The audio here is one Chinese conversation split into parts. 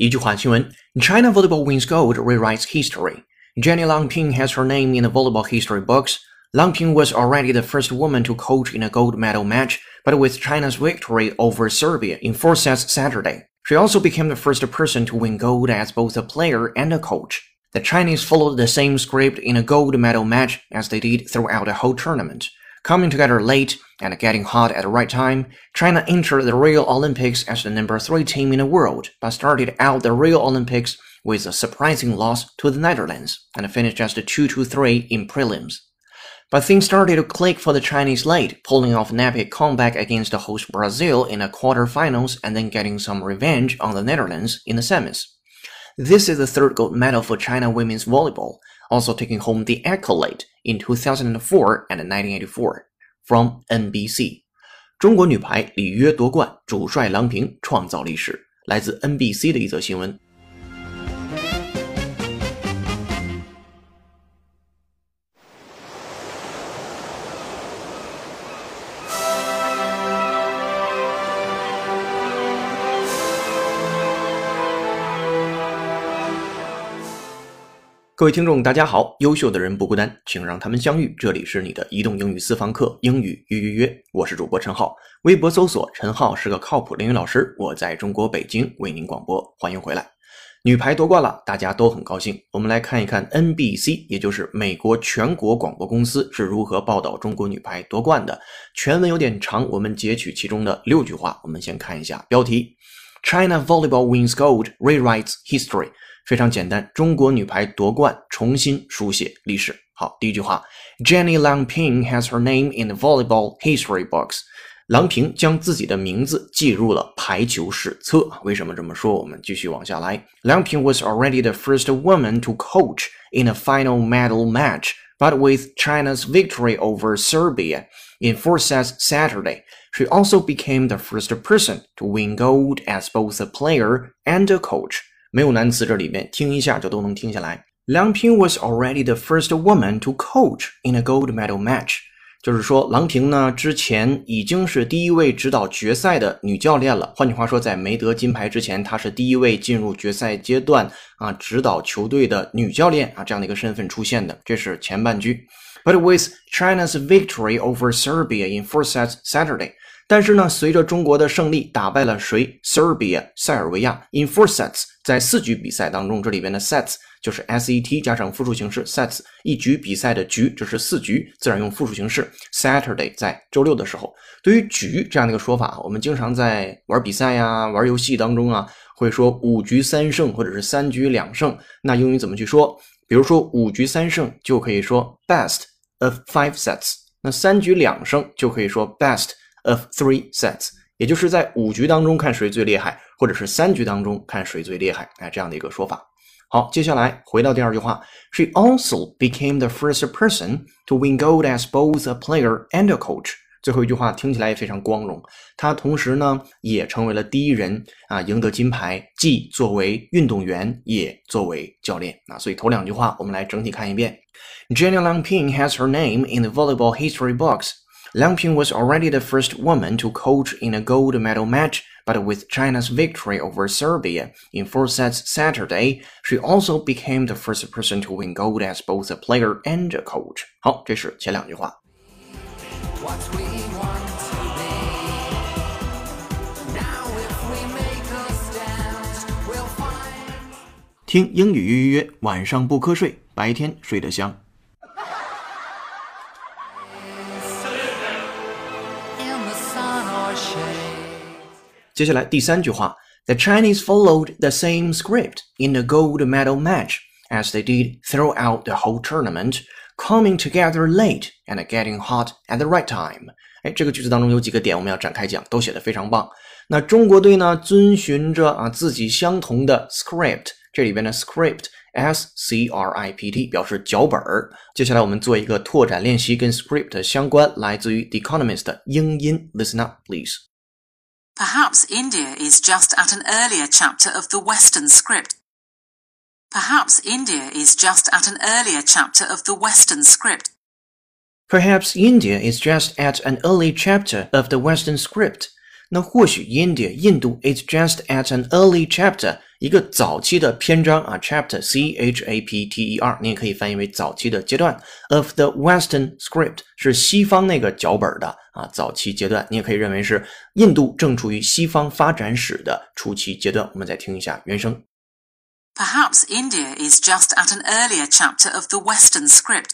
China volleyball wins gold rewrites history. Jenny Langping has her name in the volleyball history books. Langping was already the first woman to coach in a gold medal match, but with China's victory over Serbia in four sets Saturday, she also became the first person to win gold as both a player and a coach. The Chinese followed the same script in a gold medal match as they did throughout the whole tournament. Coming together late and getting hot at the right time, China entered the Rio Olympics as the number three team in the world, but started out the Rio Olympics with a surprising loss to the Netherlands and finished just 2-3 in prelims. But things started to click for the Chinese late, pulling off an epic comeback against the host Brazil in the quarterfinals and then getting some revenge on the Netherlands in the semis. This is the third gold medal for China women's volleyball, also taking home the accolade in 2004 and 1984 from NBC. 中国女排里约夺冠，主帅郎平创造历史。来自 NBC 的一则新闻。 各位听众，大家好！优秀的人不孤单，请让他们相遇。这里是你的移动英语私房课，英语约约约，我是主播陈浩。微博搜索“陈浩是个靠谱英语老师”，我在中国北京为您广播，欢迎回来。女排夺冠了，大家都很高兴。我们来看一看 NBC，也就是美国全国广播公司是如何报道中国女排夺冠的。全文有点长，我们截取其中的六句话。我们先看一下标题：China volleyball wins gold, rewrites history。非常简单，中国女排夺冠，重新书写历史。好，第一句话，Jenny Lang Ping has her name in the volleyball history books。郎平将自己的名字记入了排球史册。为什么这么说？我们继续往下来。Lang Ping was already the first woman to coach in a final medal match, but with China's victory over Serbia in four sets Saturday, she also became the first person to win gold as both a player and a coach. 没有难词，这里面听一下就都能听下来。郎平 was already the first woman to coach in a gold medal match，就是说，郎平呢之前已经是第一位指导决赛的女教练了。换句话说，在没得金牌之前，她是第一位进入决赛阶段啊指导球队的女教练啊这样的一个身份出现的。这是前半句。But with China's victory over Serbia in four sets Saturday。但是呢，随着中国的胜利，打败了谁？Serbia，塞尔维亚。In four sets，在四局比赛当中，这里边的 sets 就是 s e t 加上复数形式 sets，一局比赛的局，这是四局，自然用复数形式。Saturday，在周六的时候，对于局这样的一个说法，我们经常在玩比赛呀、玩游戏当中啊，会说五局三胜或者是三局两胜。那英语怎么去说？比如说五局三胜就可以说 best of five sets，那三局两胜就可以说 best。Of three sets，也就是在五局当中看谁最厉害，或者是三局当中看谁最厉害，哎，这样的一个说法。好，接下来回到第二句话，She also became the first person to win gold as both a player and a coach。最后一句话听起来也非常光荣，她同时呢也成为了第一人啊，赢得金牌，既作为运动员，也作为教练啊。所以头两句话我们来整体看一遍。Jenny Lang Ping has her name in the volleyball history books. Liang was already the first woman to coach in a gold medal match, but with China's victory over Serbia in four sets Saturday, she also became the first person to win gold as both a player and a coach. 好，这是前两句话。听英语约约约，晚上不瞌睡，白天睡得香。接下来第三句话，The Chinese followed the same script in the gold medal match as they did throughout the whole tournament, coming together late and getting hot at the right time。哎，这个句子当中有几个点我们要展开讲，都写得非常棒。那中国队呢，遵循着啊自己相同的 script，这里边的 script S C R I P T 表示脚本儿。接下来我们做一个拓展练习，跟 script 相关，来自于 The Economist 的英音。Listen up, please. Perhaps India is just at an earlier chapter of the Western script. Perhaps India is just at an earlier chapter of the Western script. Perhaps India is just at an early chapter of the Western script. 那或许 India 印度 is just at an early chapter 一个早期的篇章啊，chapter c h a p t e r，你也可以翻译为早期的阶段。of the Western script 是西方那个脚本的 啊，早期阶段，你也可以认为是印度正处于西方发展史的初期阶段。我们再听一下原声。Perhaps India is just at an earlier chapter of the Western script.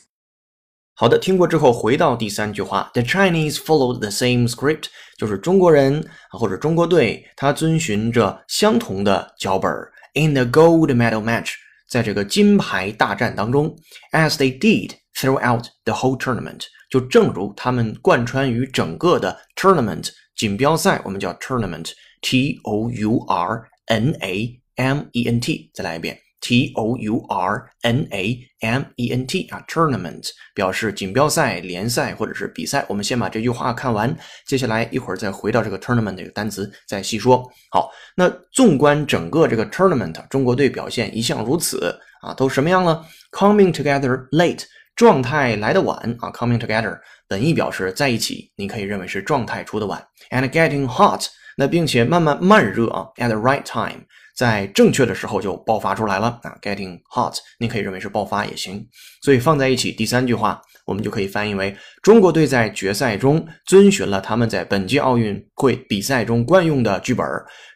好的，听过之后回到第三句话，The Chinese followed the same script，就是中国人或者中国队，他遵循着相同的脚本。In the gold medal match，在这个金牌大战当中，as they did throughout the whole tournament， 就正如他们贯穿于整个的 tournament 锦标赛，我们叫 tournament，T O U R N A M E N T，再来一遍。T O U R N A M E N T 啊，tournament 表示锦标赛、联赛或者是比赛。我们先把这句话看完，接下来一会儿再回到这个 tournament 这个单词再细说。好，那纵观整个这个 tournament，中国队表现一向如此啊，都什么样了？Coming together late，状态来的晚啊。Coming together 本意表示在一起，你可以认为是状态出的晚。And getting hot，那并且慢慢慢热啊。At the right time。在正确的时候就爆发出来了啊，getting hot，你可以认为是爆发也行。所以放在一起，第三句话我们就可以翻译为：中国队在决赛中遵循了他们在本届奥运会比赛中惯用的剧本，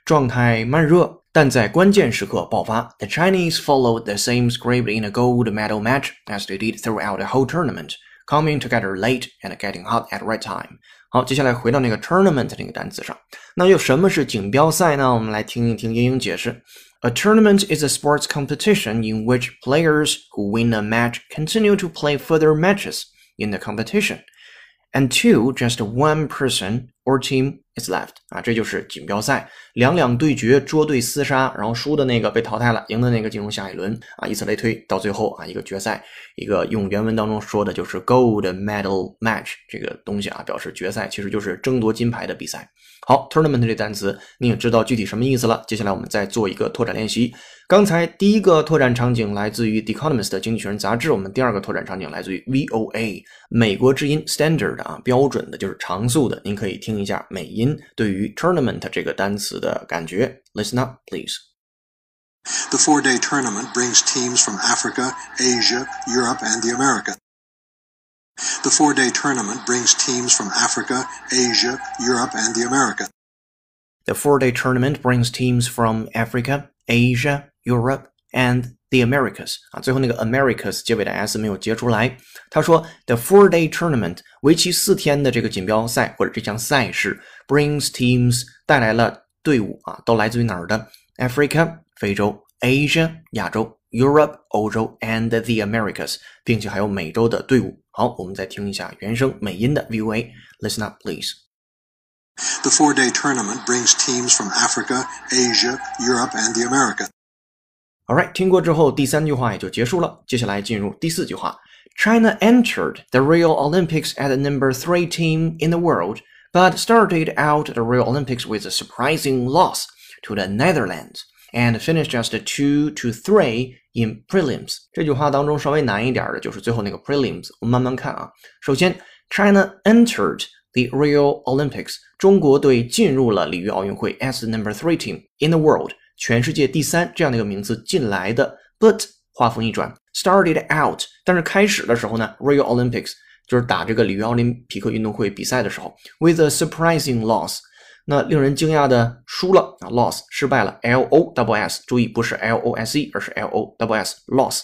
状态慢热，但在关键时刻爆发。The Chinese followed the same script in a gold medal match as they did throughout the whole tournament, coming together late and getting hot at right time. 好，接下来回到那个 tournament 那个单词上。那又什么是锦标赛呢？我们来听一听英英解释。A tournament is a sports competition in which players who win a match continue to play further matches in the competition. And two, just one person our team is left 啊，这就是锦标赛，两两对决，捉对厮杀，然后输的那个被淘汰了，赢的那个进入下一轮啊，以此类推，到最后啊，一个决赛，一个用原文当中说的就是 gold medal match 这个东西啊，表示决赛，其实就是争夺金牌的比赛。好，tournament 这单词你也知道具体什么意思了。接下来我们再做一个拓展练习。刚才第一个拓展场景来自于《The Economist》经济学人杂志，我们第二个拓展场景来自于 VOA 美国之音 Standard 啊，标准的就是常速的。您可以听一下美音对于 tournament 这个单词的感觉。Listen up, please. The four-day tournament brings teams from Africa, Asia, Europe, and the Americas. The four-day tournament brings teams from Africa, Asia, Europe, and the Americas. The four-day tournament brings teams from Africa, Asia, Europe, and the Americas 啊，最后那个 Americas 结尾的 s 没有接出来。他说，the four-day tournament 为期四天的这个锦标赛或者这项赛事 brings teams 带来了队伍啊，都来自于哪儿的？Africa 非洲，Asia 亚洲，Europe 欧洲，and the Americas，并且还有美洲的队伍。好，我们再听一下原声美音的 VOA。Listen up, please. The four-day tournament brings teams from Africa, Asia, Europe, and the Americas. Alright，听过之后，第三句话也就结束了。接下来进入第四句话：China entered the Rio Olympics as the number three team in the world, but started out the Rio Olympics with a surprising loss to the Netherlands and finished just two to three in prelims。这句话当中稍微难一点的就是最后那个 prelims，我们慢慢看啊。首先，China entered the Rio Olympics，中国队进入了里约奥运会 as the number three team in the world。 全世界第三这样的一个名字进来的，but 话锋一转，started out，但是开始的时候呢，Rio Olympics 就是打这个里约奥林匹克运动会比赛的时候，with a surprising loss， 那令人惊讶的输了啊，loss 失败了，l o double s，注意不是 l o s e，而是 l o double s，loss，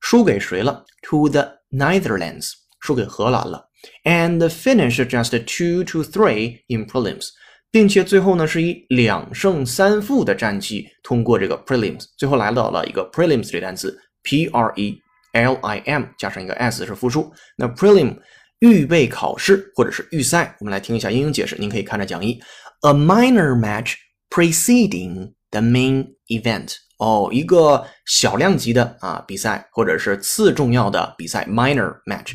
输给谁了？To the Netherlands，输给荷兰了，and finished just two to three in prelims， 并且最后呢是以两胜三负的战绩通过这个 prelims，最后来到了一个 prelims 这个单词，p r e l i m 加上一个 s 是复数，那 prelim。预备考试或者是预赛，我们来听一下英英解释。您可以看着讲义：A minor match preceding the main event。哦，一个小量级的啊比赛，或者是次重要的比赛，minor match。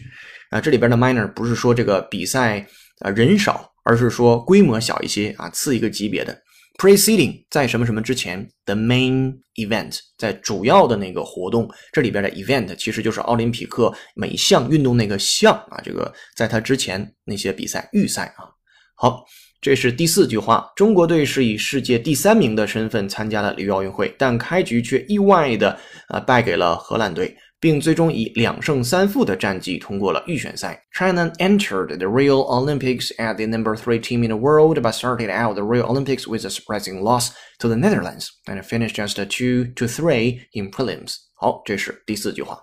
啊，这里边的 minor 不是说这个比赛啊人少，而是说规模小一些啊，次一个级别的。Preceding 在什么什么之前，the main event 在主要的那个活动，这里边的 event 其实就是奥林匹克每项运动那个项啊，这个在它之前那些比赛预赛啊。好，这是第四句话，中国队是以世界第三名的身份参加了里约奥运会，但开局却意外的啊败给了荷兰队。并最终以两胜三负的战绩通过了预选赛。China entered the Rio Olympics as the number three team in the world, but started out the Rio Olympics with a surprising loss to the Netherlands and finished just two to three in prelims. 好，这是第四句话。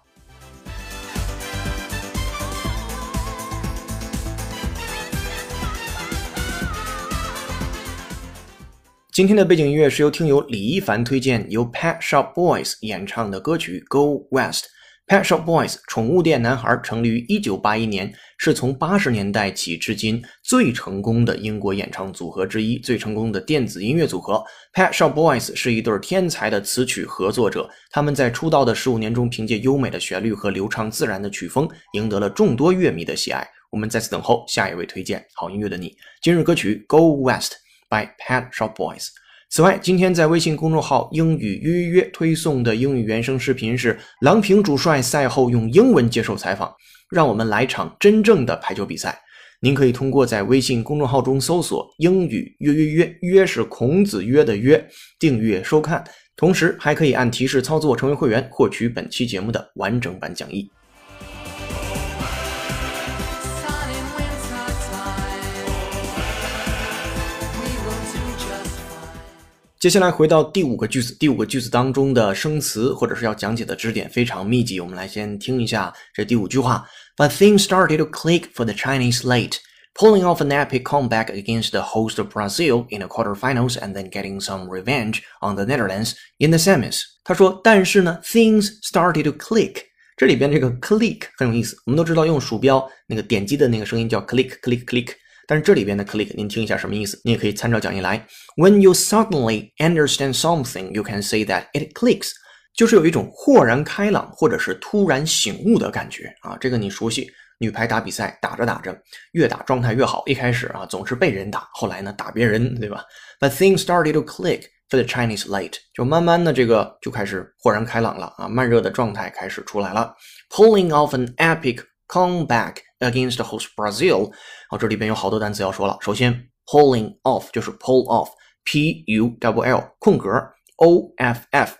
今天的背景音乐是由听友李一凡推荐，由 Pet Shop Boys 演唱的歌曲《Go West》。 Pet Shop Boys 宠物店男孩成立于1981年，是从80年代起至今最成功的英国演唱组合之一，最成功的电子音乐组合。Pet Shop Boys 是一对天才的词曲合作者，他们在出道的15年中，凭借优美的旋律和流畅自然的曲风，赢得了众多乐迷的喜爱。我们在此等候下一位推荐好音乐的你。今日歌曲《Go West》by Pet Shop Boys。此外，今天在微信公众号“英语约约约”推送的英语原声视频是郎平主帅赛后用英文接受采访。让我们来场真正的排球比赛。您可以通过在微信公众号中搜索“英语约约约”，约是孔子约的约，订阅收看。同时，还可以按提示操作成为会员，获取本期节目的完整版讲义。接下来回到第五个句子，第五个句子当中的生词或者是要讲解的知识点非常密集，我们来先听一下这第五句话。But things started to click for the Chinese late, pulling off an epic comeback against the host of Brazil in the quarterfinals and then getting some revenge on the Netherlands in the semis。他说，但是呢，things started to click。这里边这个 click 很有意思，我们都知道用鼠标那个点击的那个声音叫 click click click。但是这里边的 click，您听一下什么意思？你也可以参照讲义来。When you suddenly understand something, you can say that it clicks，就是有一种豁然开朗或者是突然醒悟的感觉啊。这个你熟悉，女排打比赛打着打着，越打状态越好。一开始啊总是被人打，后来呢打别人，对吧？But things started to click for the Chinese late，就慢慢的这个就开始豁然开朗了啊，慢热的状态开始出来了。Pulling off an epic comeback against host Brazil。好，这里边有好多单词要说了。首先，pulling off 就是 pull off，p u w l 空格 o f f。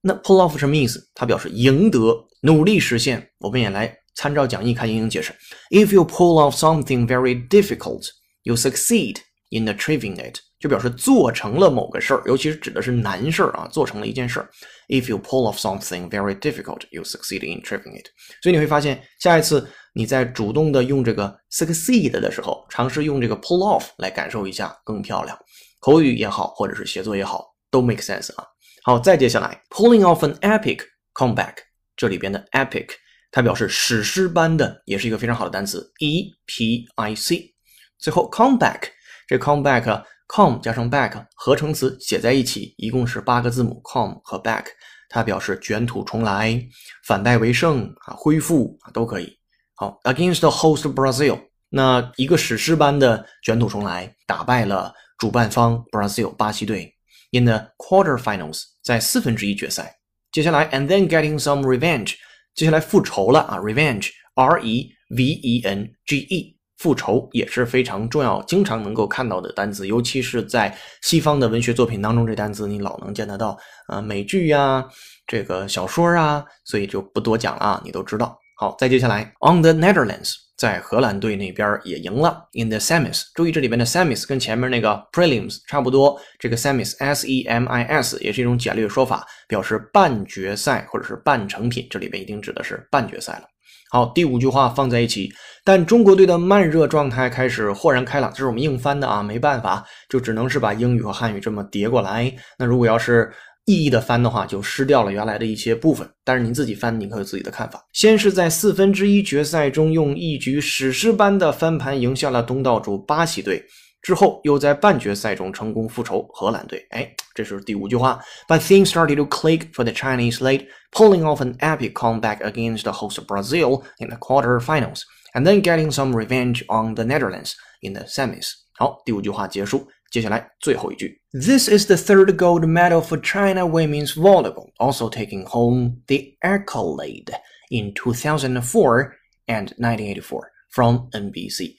那 pull off 什么意思？它表示赢得、努力实现。我们也来参照讲义看英英解释。If you pull off something very difficult, you succeed in achieving it，就表示做成了某个事儿，尤其是指的是难事儿啊，做成了一件事儿。If you pull off something very difficult, you succeed in tripping it。所以你会发现，下一次。你在主动的用这个 succeed 的时候，尝试用这个 pull off 来感受一下更漂亮。口语也好，或者是写作也好，都 make sense 啊。好，再接下来 pulling off an epic comeback，这里边的 epic 它表示史诗般的，也是一个非常好的单词 e p i c。最后 comeback，这 comeback come 加上 back 合成词写在一起，一共是八个字母 come 和 back，它表示卷土重来、反败为胜啊、恢复啊都可以。好，against the host Brazil，那一个史诗般的卷土重来，打败了主办方 Brazil 巴西队。In the quarterfinals，在四分之一决赛。接下来，and then getting some revenge，接下来复仇了啊，revenge，r e v e n g e，复仇也是非常重要，经常能够看到的单词，尤其是在西方的文学作品当中，这单词你老能见得到啊，美剧呀，这个小说啊，所以就不多讲了啊，你都知道。好，再接下来，on the Netherlands，在荷兰队那边也赢了。in the semis，注意这里边的 semis 跟前面那个 prelims 差不多，这个 semis s e m i s 也是一种简略说法，表示半决赛或者是半成品，这里边一定指的是半决赛了。好，第五句话放在一起，但中国队的慢热状态开始豁然开朗，这是我们硬翻的啊，没办法，就只能是把英语和汉语这么叠过来。那如果要是意义的翻的话，就失掉了原来的一些部分。但是您自己翻，您可有自己的看法。先是在四分之一决赛中用一局史诗般的翻盘赢下了东道主巴西队。之后又在半决赛中成功复仇荷兰队。哎，这是第五句话。But things started to click for the Chinese late, pulling off an epic comeback against the host Brazil in the quarterfinals, and then getting some revenge on the Netherlands in the semis. 好，第五句话结束。接下来最后一句。This is the third gold medal for China women's volleyball, also taking home the accolade in 2004 and 1984 from NBC.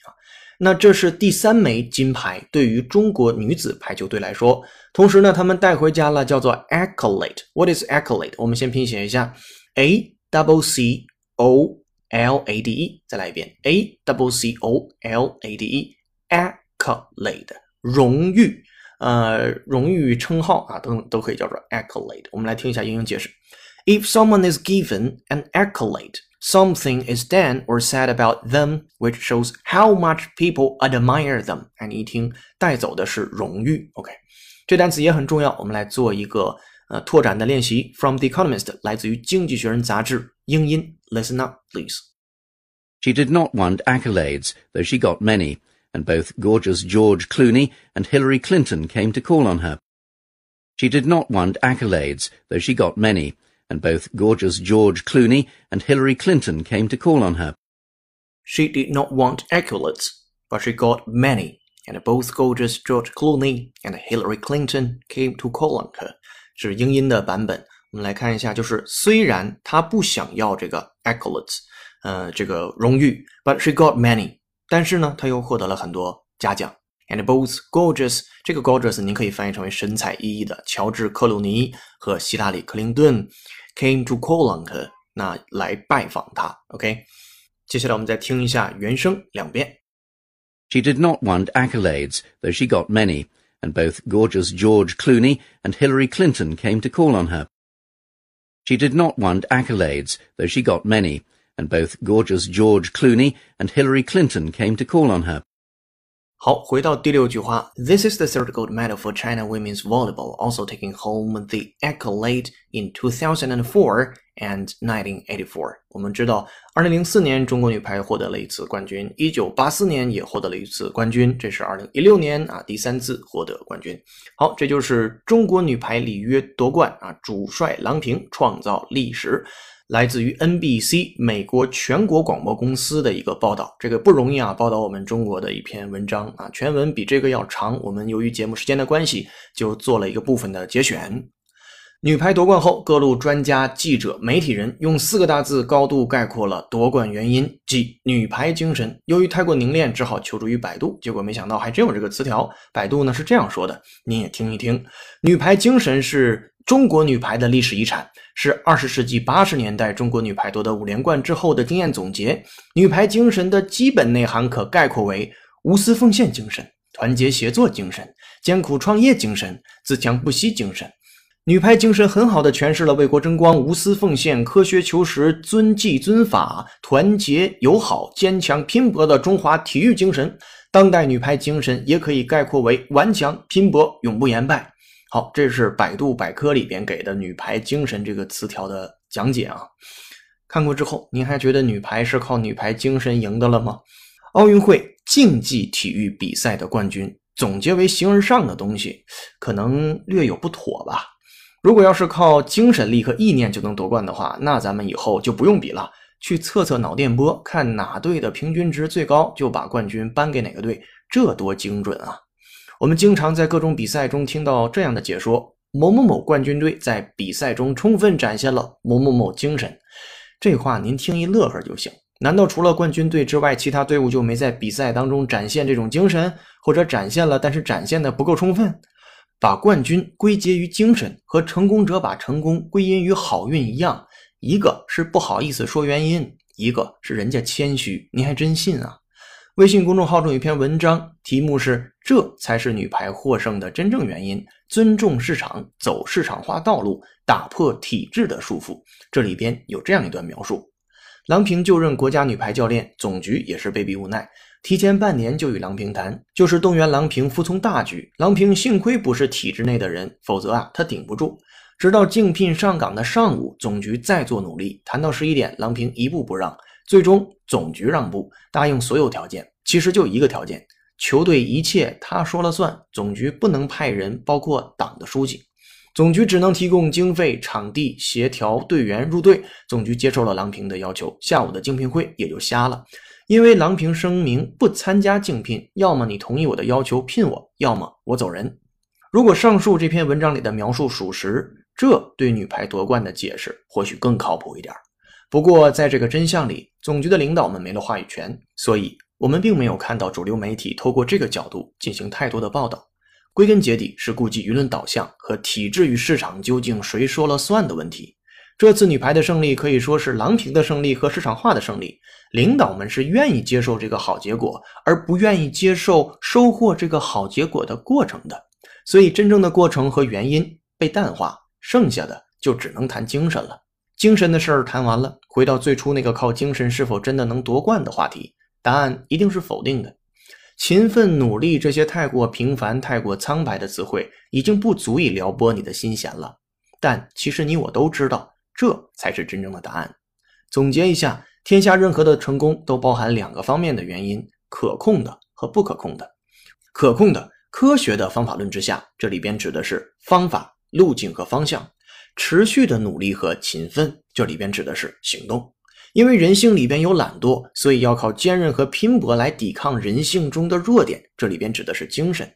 那这是第三枚金牌，对于中国女子排球队来说。同时呢，他们带回家了叫做 accolade。What is accolade？我们先拼写一下，a double c o l a d e。再来一遍，a double c o l a d e。accolade，荣誉，呃，荣誉称号啊，都都可以叫做 accolade。我们来听一下英英解释：If someone is given an accolade。something is done or said about them which shows how much people admire them。哎，你一听带走的是荣誉。OK，这单词也很重要，我们来做一个呃拓展的练习。From The Economist，来自于《经济学人》杂志，英音。Listen up, please. She did not want accolades, though she got many, and both gorgeous George Clooney and Hillary Clinton came to call on her. She did not want accolades, though she got many, and both gorgeous George Clooney and Hillary Clinton came to call on her. She did not want accolades, but she got many, and both gorgeous George Clooney and Hillary Clinton came to call on her. 是英音的版本。我们来看一下，就是虽然她不想要这个 accolades，呃，这个荣誉，but she got many，但是呢，她又获得了很多嘉奖。 And both gorgeous，这个 gorgeous 您可以翻译成为神采奕奕的乔治·克鲁尼和希拉里·克林顿 came to call on her，那来拜访她。OK，接下来我们再听一下原声两遍。She did not want accolades, though she got many, and both gorgeous George Clooney and Hillary Clinton came to call on her. She did not want accolades, though she got many, and both gorgeous George Clooney and Hillary Clinton came to call on her. 好，回到第六句话，This is the third gold medal for China women's volleyball, also taking home the accolade in 2004 and 1984。我们知道，二零零四年中国女排获得了一次冠军，一九八四年也获得了一次冠军，这是二零一六年啊第三次获得冠军。好，这就是中国女排里约夺冠啊，主帅郎平创造历史。来自于 NBC 美国全国广播公司的一个报道，这个不容易啊，报道我们中国的一篇文章啊，全文比这个要长。我们由于节目时间的关系，就做了一个部分的节选。女排夺冠后，各路专家、记者、媒体人用四个大字高度概括了夺冠原因，即女排精神。由于太过凝练，只好求助于百度，结果没想到还真有这个词条。百度呢是这样说的，您也听一听：女排精神是中国女排的历史遗产。是二十世纪八十年代中国女排夺得五连冠之后的经验总结。女排精神的基本内涵可概括为无私奉献精神、团结协作精神、艰苦创业精神、自强不息精神。女排精神很好的诠释了为国争光、无私奉献、科学求实、遵纪遵法、团结友好、坚强拼搏的中华体育精神。当代女排精神也可以概括为顽强拼搏、永不言败。好，这是百度百科里边给的“女排精神”这个词条的讲解啊。看过之后，您还觉得女排是靠女排精神赢的了吗？奥运会竞技体育比赛的冠军总结为形而上的东西，可能略有不妥吧。如果要是靠精神力和意念就能夺冠的话，那咱们以后就不用比了，去测测脑电波，看哪队的平均值最高，就把冠军颁给哪个队，这多精准啊！我们经常在各种比赛中听到这样的解说：某某某冠军队在比赛中充分展现了某某某精神。这话您听一乐呵就行。难道除了冠军队之外，其他队伍就没在比赛当中展现这种精神，或者展现了，但是展现的不够充分？把冠军归结于精神，和成功者把成功归因于好运一样，一个是不好意思说原因，一个是人家谦虚，您还真信啊？微信公众号中有一篇文章，题目是“这才是女排获胜的真正原因：尊重市场，走市场化道路，打破体制的束缚”。这里边有这样一段描述：郎平就任国家女排教练，总局也是被逼无奈。提前半年就与郎平谈，就是动员郎平服从大局。郎平幸亏不是体制内的人，否则啊，他顶不住。直到竞聘上岗的上午，总局再做努力，谈到十一点，郎平一步不让，最终总局让步，答应所有条件。其实就一个条件，球队一切他说了算，总局不能派人，包括党的书记，总局只能提供经费、场地、协调队员入队。总局接受了郎平的要求，下午的竞聘会也就瞎了。因为郎平声明不参加竞聘，要么你同意我的要求聘我，要么我走人。如果上述这篇文章里的描述属实，这对女排夺冠的解释或许更靠谱一点。不过，在这个真相里，总局的领导们没了话语权，所以我们并没有看到主流媒体透过这个角度进行太多的报道。归根结底是顾及舆论导向和体制与市场究竟谁说了算的问题。这次女排的胜利可以说是郎平的胜利和市场化的胜利。领导们是愿意接受这个好结果，而不愿意接受收获这个好结果的过程的。所以，真正的过程和原因被淡化，剩下的就只能谈精神了。精神的事儿谈完了，回到最初那个靠精神是否真的能夺冠的话题，答案一定是否定的。勤奋努力这些太过平凡、太过苍白的词汇，已经不足以撩拨你的心弦了。但其实你我都知道。这才是真正的答案。总结一下，天下任何的成功都包含两个方面的原因：可控的和不可控的。可控的、科学的方法论之下，这里边指的是方法、路径和方向；持续的努力和勤奋，这里边指的是行动。因为人性里边有懒惰，所以要靠坚韧和拼搏来抵抗人性中的弱点，这里边指的是精神。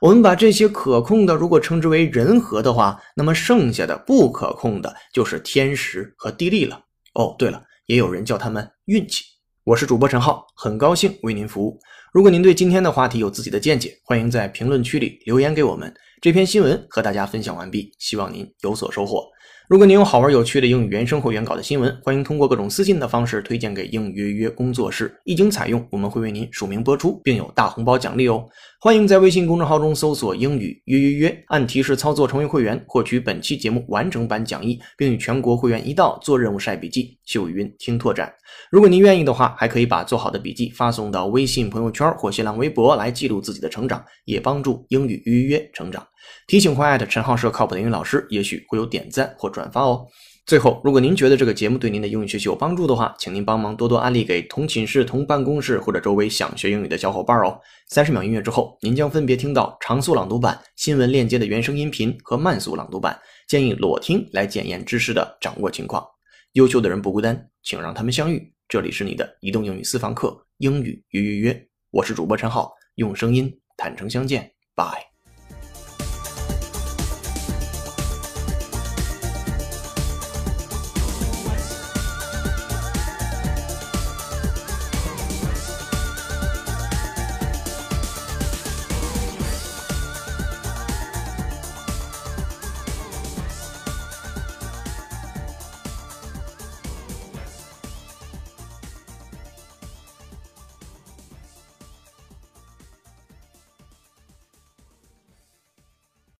我们把这些可控的，如果称之为人和的话，那么剩下的不可控的，就是天时和地利了。哦，对了，也有人叫他们运气。我是主播陈浩，很高兴为您服务。如果您对今天的话题有自己的见解，欢迎在评论区里留言给我们。这篇新闻和大家分享完毕，希望您有所收获。如果您有好玩有趣的英语原声或原稿的新闻，欢迎通过各种私信的方式推荐给英语约约工作室。一经采用，我们会为您署名播出，并有大红包奖励哦。欢迎在微信公众号中搜索“英语约约约”，按提示操作成为会员，获取本期节目完整版讲义，并与全国会员一道做任务晒笔记、秀语音、听拓展。如果您愿意的话，还可以把做好的笔记发送到微信朋友圈或新浪微博来记录自己的成长，也帮助英语约约约成长。提醒快艾特陈浩是个靠谱的英语老师，也许会有点赞或转发哦。最后，如果您觉得这个节目对您的英语学习有帮助的话，请您帮忙多多安利给同寝室、同办公室或者周围想学英语的小伙伴哦。三十秒音乐之后，您将分别听到长速朗读版、新闻链接的原声音频和慢速朗读版，建议裸听来检验知识的掌握情况。优秀的人不孤单，请让他们相遇。这里是你的移动英语私房课，英语约约约，我是主播陈浩，用声音坦诚相见，拜。